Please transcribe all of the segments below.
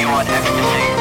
you on ecstasy?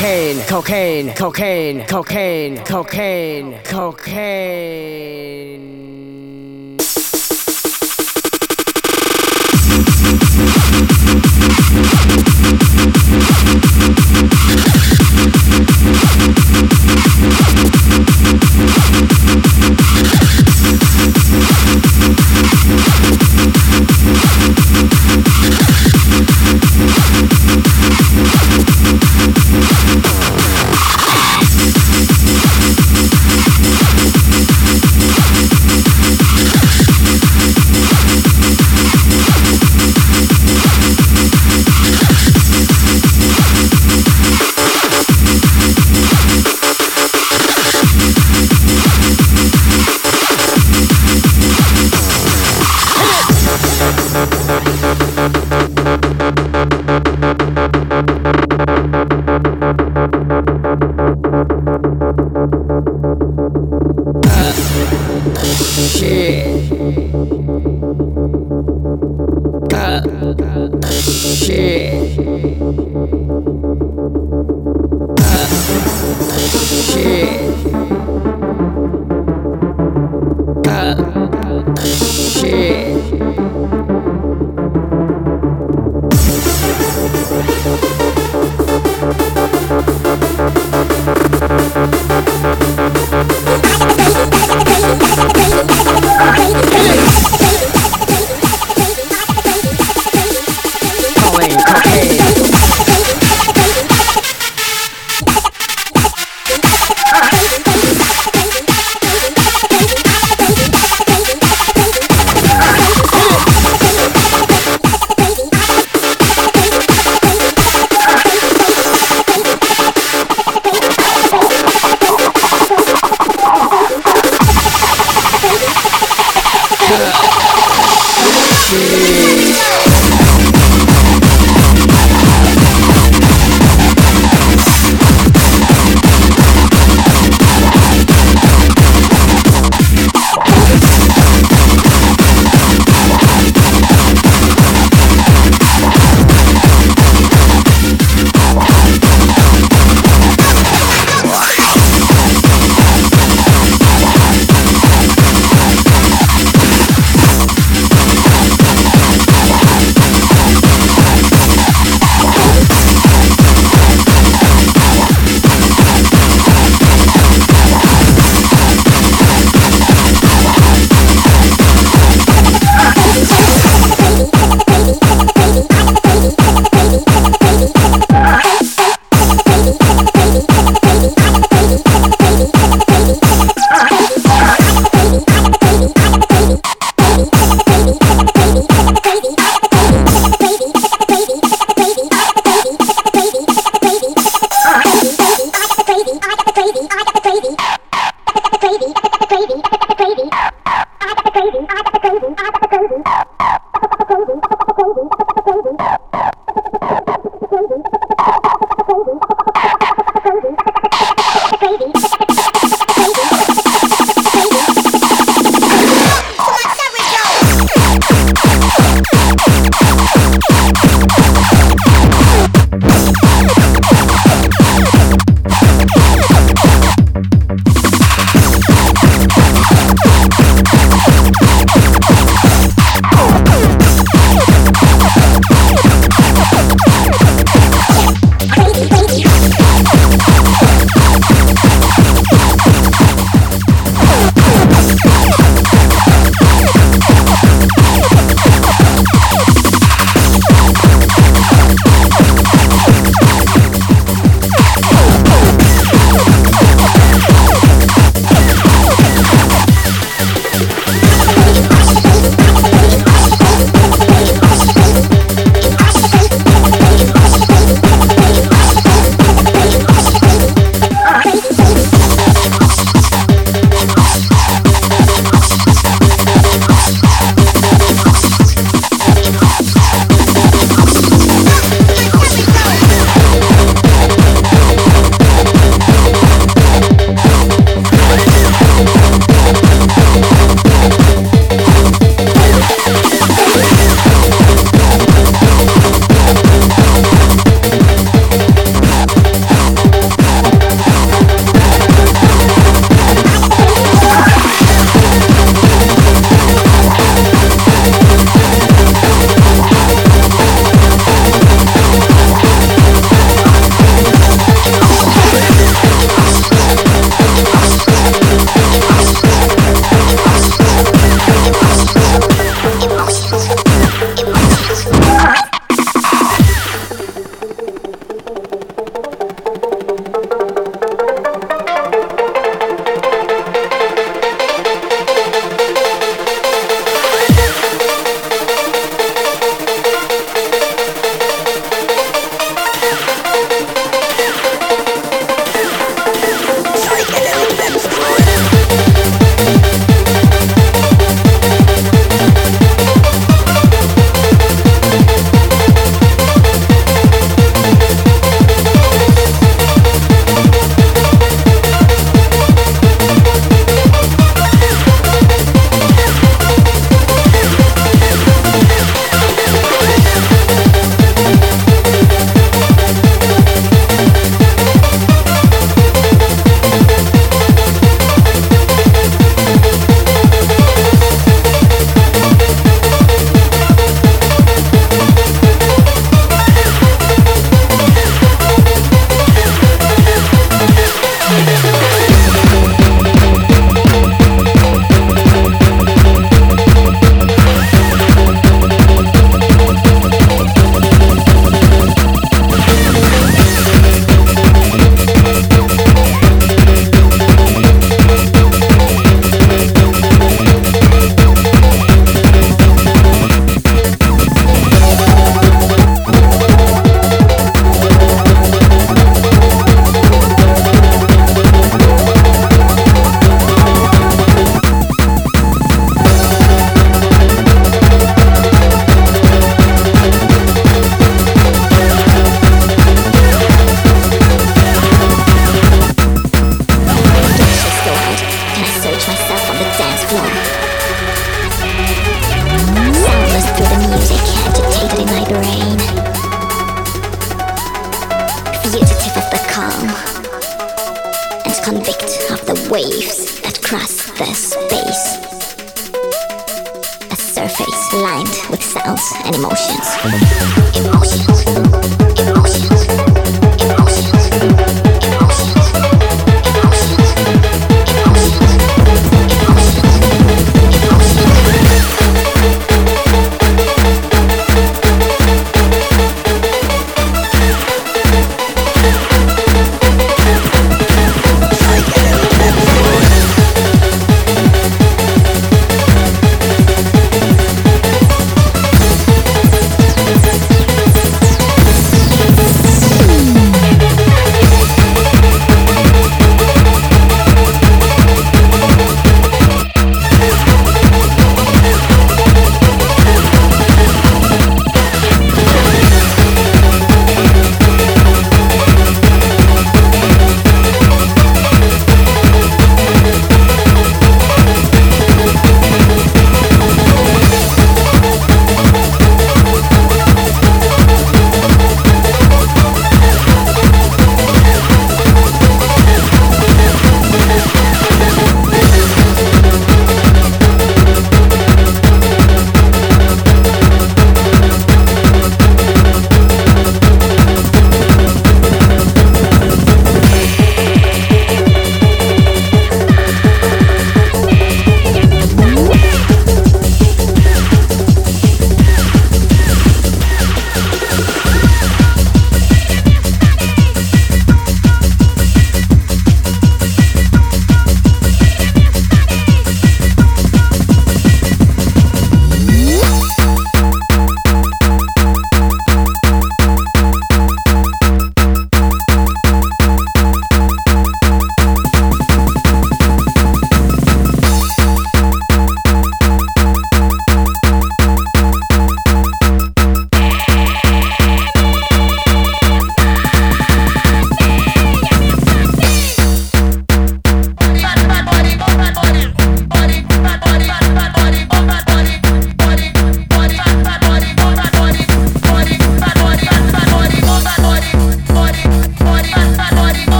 Cocaine, cocaine, cocaine, cocaine, cocaine, cocaine,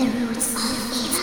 the roots of evil.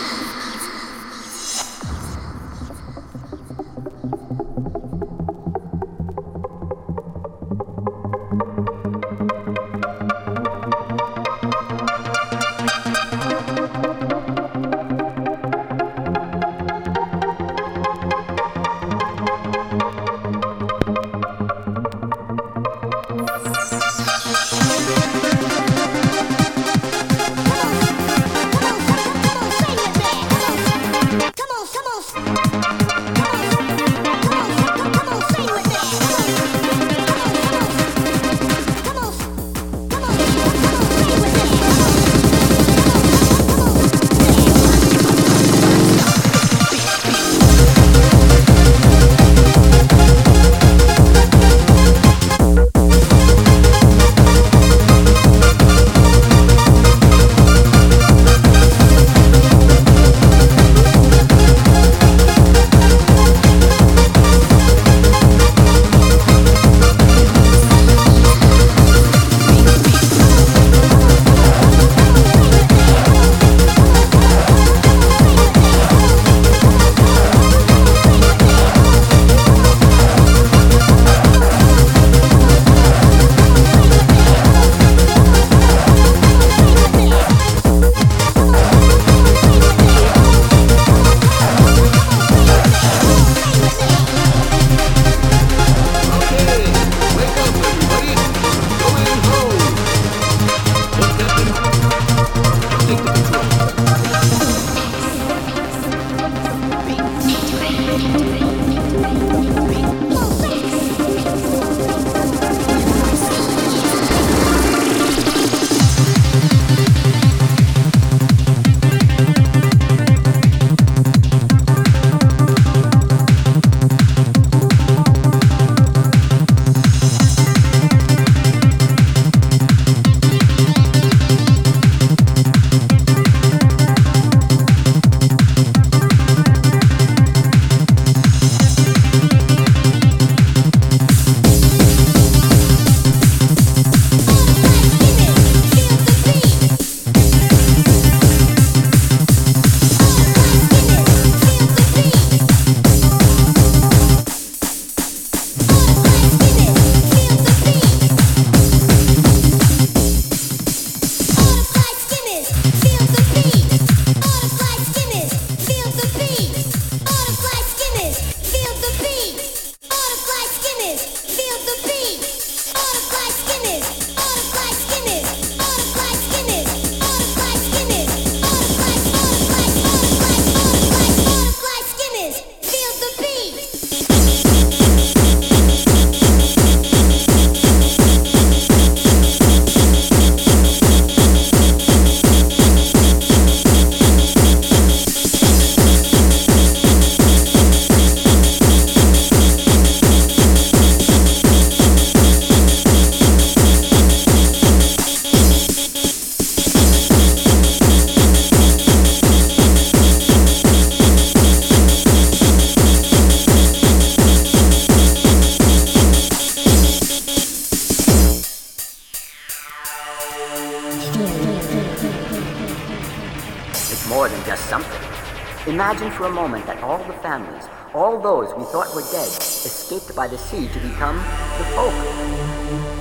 For a moment that all the families, all those we thought were dead, escaped by the sea to become the folk.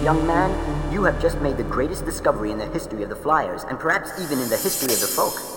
Young man, you have just made the greatest discovery in the history of the Flyers, and perhaps even in the history of the folk.